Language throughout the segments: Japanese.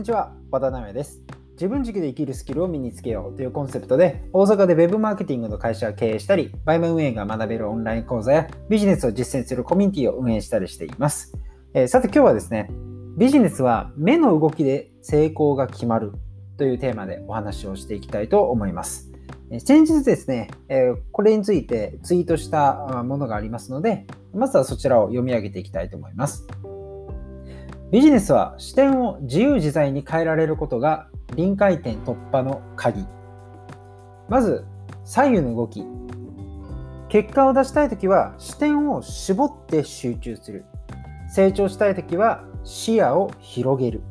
にちは、和田直也です。自分軸で生きるスキルを身につけようというコンセプトで、大阪で Web マーケティングの会社を経営したり、 BUYMA 運営が学べるオンライン講座やビジネスを実践するコミュニティを運営したりしています。えー、さて今日はですね、ビジネスは目の動きで成功が決まるというテーマでお話をしていきたいと思います。先日ですね、これについてツイートしたものがありますので、まずはそちらを読み上げていきたいと思います。ビジネスは視点を自由自在に変えられることが臨界点突破の鍵。まず、左右の動き。結果を出したいときは視点を絞って集中する。成長したいときは視野を広げる。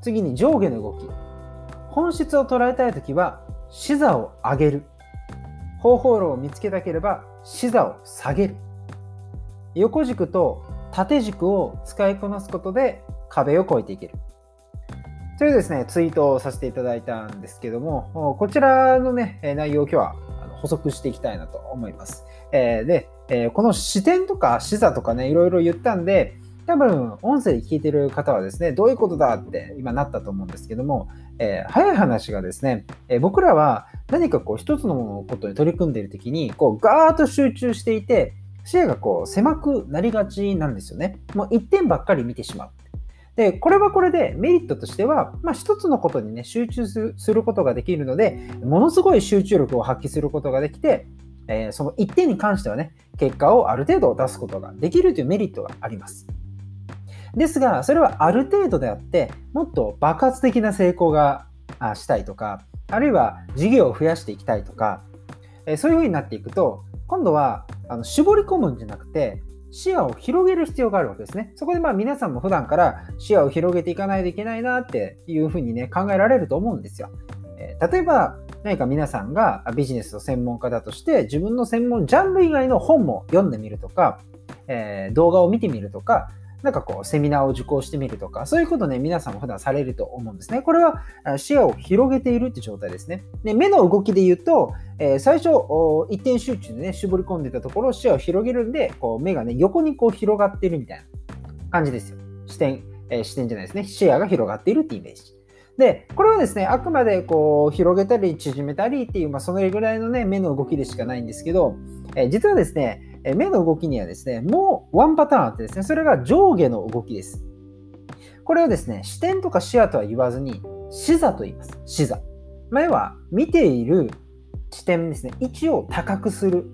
次に上下の動き。本質を捉えたいときは視座を上げる。方法論を見つけたければ視座を下げる。横軸と縦軸を使いこなすことで壁を越えていける。というですね、ツイートをさせていただいたんですけども、こちらのね、内容を今日は補足していきたいなと思います。えで、この視点とか視座とかね、いろいろ言ったんで、多分、音声で聞いてる方はですね、どういうことだって今なったと思うんですけども、えー、早い話がですね、え、僕らは何かこう一つのことに取り組んでいる時に、こうガーッと集中していて、視野がこう狭くなりがちなんですよね。もう一点ばっかり見てしまう。で、これはこれでメリットとしては、まあ、一つのことにね、集中することができるので、ものすごい集中力を発揮することができて、えー、その一点に関してはね、結果をある程度出すことができるというメリットがあります。ですが、それはある程度であって、もっと爆発的な成功がしたいとか、あるいは事業を増やしていきたいとか、そういうふうになっていくと、今度はあの絞り込むんじゃなくて、視野を広げる必要があるわけですね。そこでまあ皆さんも普段から視野を広げていかないといけないなっていうふうにね、考えられると思うんですよ。えー、例えば、何か皆さんがビジネスの専門家だとして、自分の専門ジャンル以外の本も読んでみるとか、えー、動画を見てみるとか、なんかこう、セミナーを受講してみるとか、そういうことね、皆さんも普段されると思うんですね。これは視野を広げているって状態ですね。で目の動きで言うと、えー、最初、一点集中でね、絞り込んでたところ、視野を広げるんで、こう目がね、横にこう広がってるみたいな感じですよ。視点、えー、視点じゃないですね。視野が広がっているってイメージ。で、これはですね、あくまでこう広げたり縮めたりっていう、まあ、そのぐらいのね、目の動きでしかないんですけど、えー、実はですね、え目の動きにはですね、もうワンパターンあってですね、それが上下の動きです。これをですね、視点とか視野とは言わずに、視座と言います。視座。前は見ている視点ですね、位置を高くする、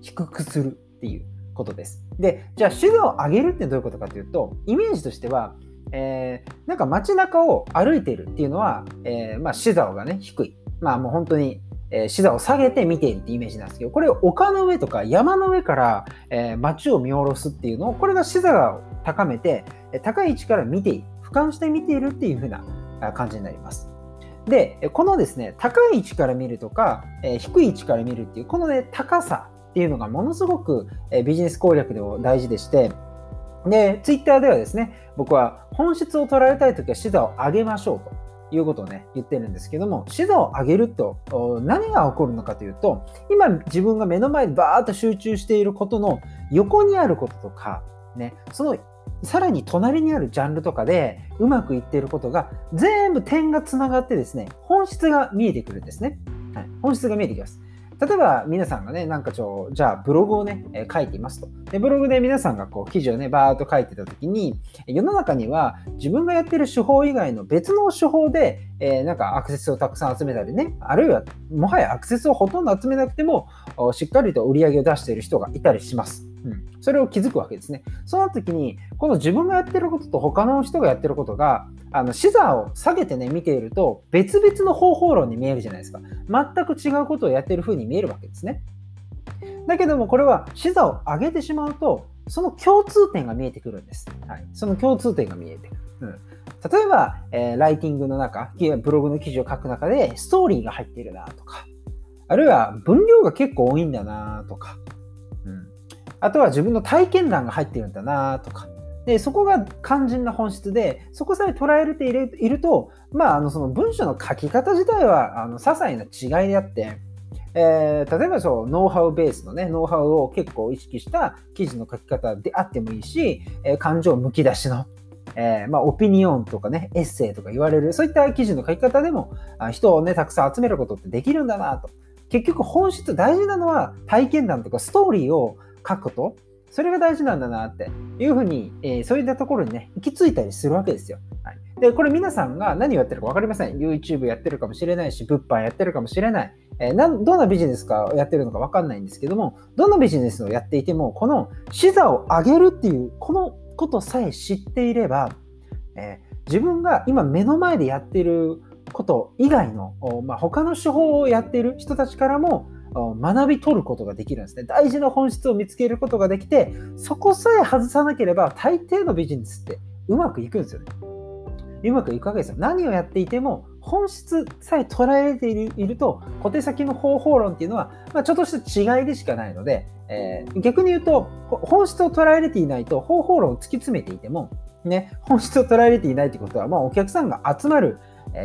低くするっていうことです。で、じゃあ視座を上げるってどういうことかというと、イメージとしては、えー、なんか街中を歩いているっていうのは、えー、まあ、視座がね、低い。まあもう本当にえー、視座を下げて見ているってイメージなんですけど、これを丘の上とか山の上から、え、街を見下ろすっていうのを、これが視座を高めて、高い位置から見ている、俯瞰して見ているっていう風な感じになります。で、このですね、高い位置から見るとか、え、低い位置から見るっていう、このね、高さっていうのがものすごく、えビジネス攻略でも大事でして、で、ツイッターではですね、僕は本質を捉えたいときは視座を上げましょうと。いうことをね、言ってるんですけども、指導を上げると何が起こるのかというと、今自分が目の前にバーッと集中していることの横にあることとか、ね、そのさらに隣にあるジャンルとかでうまくいっていることが全部点がつながってですね、本質が見えてくるんですね。はい、本質が見えてきます。例えば皆さんがね、なんかちょ、じゃあブログをね、え書いていますと。で、ブログで皆さんがこう記事をね、バーっと書いてた時に、世の中には自分がやってる手法以外の別の手法で、えー、なんかアクセスをたくさん集めたりね、あるいはもはやアクセスをほとんど集めなくても、しっかりと売り上げを出している人がいたりします。うん、それを気づくわけですね。その時に、この自分がやってることと他の人がやってることが、あの視座を下げてね、見ていると、別々の方法論に見えるじゃないですか。全く違うことをやってる風に見えるわけですね。だけども、これは視座を上げてしまうと、その共通点が見えてくるんです。はい、その共通点が見えてくる。うん、例えば、えー、ライティングの中、ブログの記事を書く中で、ストーリーが入っているなとか、あるいは分量が結構多いんだなとか、うん、あとは自分の体験談が入ってるんだなとか、でそこが肝心な本質で、そこさえ捉えれていると、まあ、あのその文章の書き方自体はあの些細な違いであって、えー、例えばそう、ノウハウベースのね、ノウハウを結構意識した記事の書き方であってもいいし、えー、感情むき出しの、えー、まあ、オピニオンとかね、エッセイとか言われる、そういった記事の書き方でもあ、人をね、たくさん集めることってできるんだなと。結局本質大事なのは体験談とかストーリーを書くこと。それが大事なんだなっていうふうに、えー、そういったところにね、行き着いたりするわけですよ。はい、で、これ皆さんが何をやってるか分かりません。YouTube やってるかもしれないし、物販やってるかもしれない。えー、などんなビジネスかやってるのか分かんないんですけども、どんなビジネスをやっていても、この視座を上げるっていう、このことさえ知っていれば、えー、自分が今目の前でやってること以外の、まあ、他の手法をやっている人たちからも学び取ることができるんですね。大事な本質を見つけることができて、そこさえ外さなければ大抵のビジネスってうまくいくんですよね。うまくいくわけですよ。何をやっていても本質さえ捉えられていると小手先の方法論っていうのは、まあ、ちょっとした違いでしかないので、えー、逆に言うと本質を捉えられていないと方法論を突き詰めていても、ね、本質を捉えられていないということは、まあ、お客さんが集まる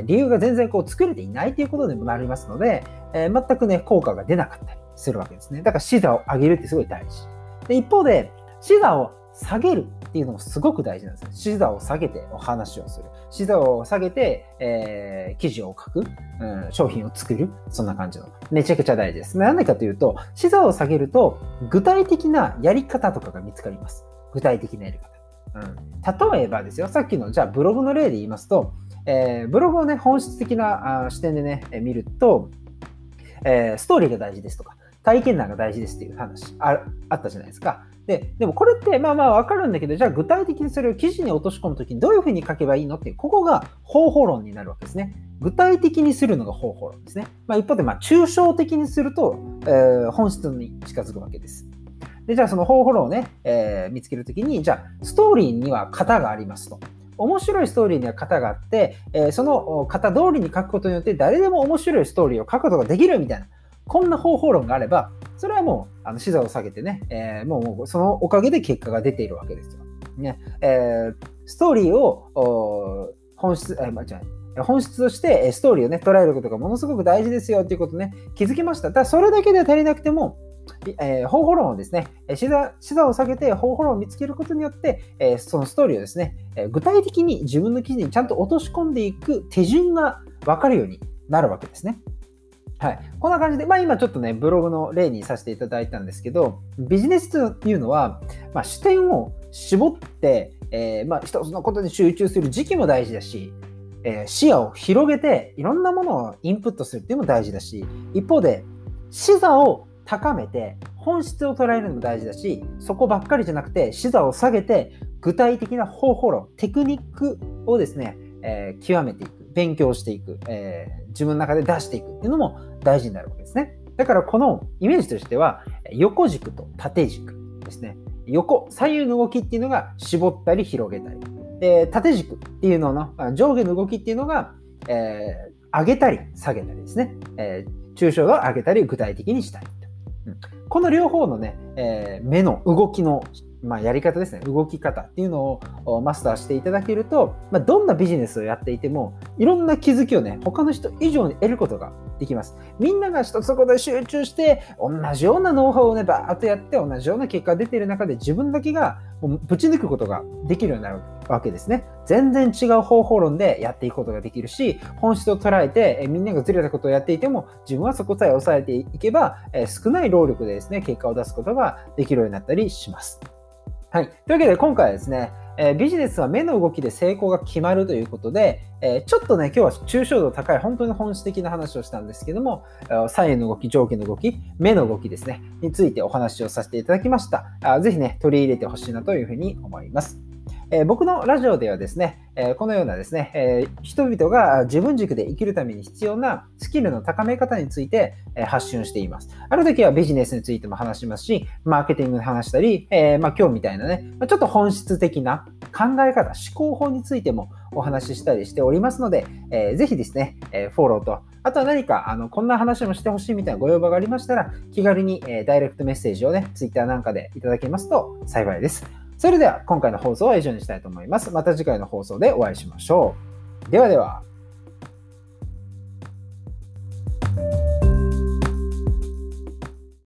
理由が全然こう作れていないということにもなりますので、えー、全くね、効果が出なかったりするわけですね。だから視座を上げるってすごい大事。で一方で、視座を下げるっていうのもすごく大事なんですよ。視座を下げてお話をする。視座を下げて、えー、記事を書く、うん、商品を作る。そんな感じの。めちゃくちゃ大事です。なんでかというと、視座を下げると、具体的なやり方とかが見つかります。具体的なやり方。うん、例えばですよ、さっきのじゃあブログの例で言いますと、えー、ブログをね、本質的なあ視点でね、え見ると、えー、ストーリーが大事ですとか、体験談が大事ですっていう話ああったじゃないですか。で、でもこれってまあまあわかるんだけど、じゃあ具体的にそれを記事に落とし込むときにどういうふうに書けばいいのっていう、ここが方法論になるわけですね。具体的にするのが方法論ですね。まあ、一方でまあ抽象的にすると、えー、本質に近づくわけです。で、じゃあその方法論をね、えー、見つけるときに、じゃあストーリーには型がありますと。面白いストーリーには型があって、え、その型通りに書くことによって誰でも面白いストーリーを書くことができるみたいな、こんな方法論があれば、それはもうあの視座を下げてね、えー、もうそのおかげで結果が出ているわけですよ。ねえー、ストーリーを本質、えー、間違え本質としてストーリーをね、捉えることがものすごく大事ですよっていうことね、気づきまし。ただそれだけでは足りなくても、えー、方法論をですね、視座視座を下げて方法論を見つけることによって、えー、そのストーリーをですね、えー、具体的に自分の記事にちゃんと落とし込んでいく手順が分かるようになるわけですね。はい、こんな感じで、まあ、今ちょっとね、ブログの例にさせていただいたんですけど、ビジネスというのは、まあ、視点を絞って、えー、まあ、一つのことに集中する時期も大事だし、えー、視野を広げていろんなものをインプットするっていうのも大事だし、一方で視座を高めて本質を捉えるのも大事だしそこばっかりじゃなくて視座を下げて具体的な方法論テクニックをですね、えー、極めていく勉強していく、えー、自分の中で出していくっていうのも大事になるわけですね。だからこのイメージとしては横軸と縦軸ですね。横左右の動きっていうのが絞ったり広げたり。で縦軸っていうのの上下の動きっていうのが、えー、上げたり下げたりですね、え、抽象度を上げたり具体的にしたり。この両方のね、えー、目の動きの、まあ、やり方ですね、動き方っていうのをマスターしていただけると、まあ、どんなビジネスをやっていても、いろんな気づきをね、他の人以上に得ることができます。みんなが一つそこで集中して、同じようなノウハウをね、バーッとやって、同じような結果が出ている中で、自分だけがぶち抜くことができるようになる。わけわけですね。全然違う方法論でやっていくことができるし、本質を捉えて、えみんながずれたことをやっていても、自分はそこさえ抑えていけば、え少ない労力でですね、結果を出すことができるようになったりします。はい。というわけで、今回はですね、えビジネスは目の動きで成功が決まるということで、えちょっとね、今日は抽象度高い本当に本質的な話をしたんですけども、左右の動き、上下の動き、目の動きですね、についてお話をさせていただきました。あぜひね、取り入れてほしいなというふうに思います。え僕のラジオではですね、えこのようなですね、え人々が自分軸で生きるために必要なスキルの高め方について、え発信しています。ある時はビジネスについても話しますし、マーケティングで話したり、えま、今日みたいなね、ちょっと本質的な考え方、思考法についてもお話ししたりしておりますので、えー、ぜひですね、えフォローと、あとは何か、あの、こんな話もしてほしいみたいなご要望がありましたら、気軽に、えダイレクトメッセージをね、Twitter なんかでいただけますと幸いです。それでは今回の放送は以上にしたいと思います。また次回の放送でお会いしましょう。ではでは。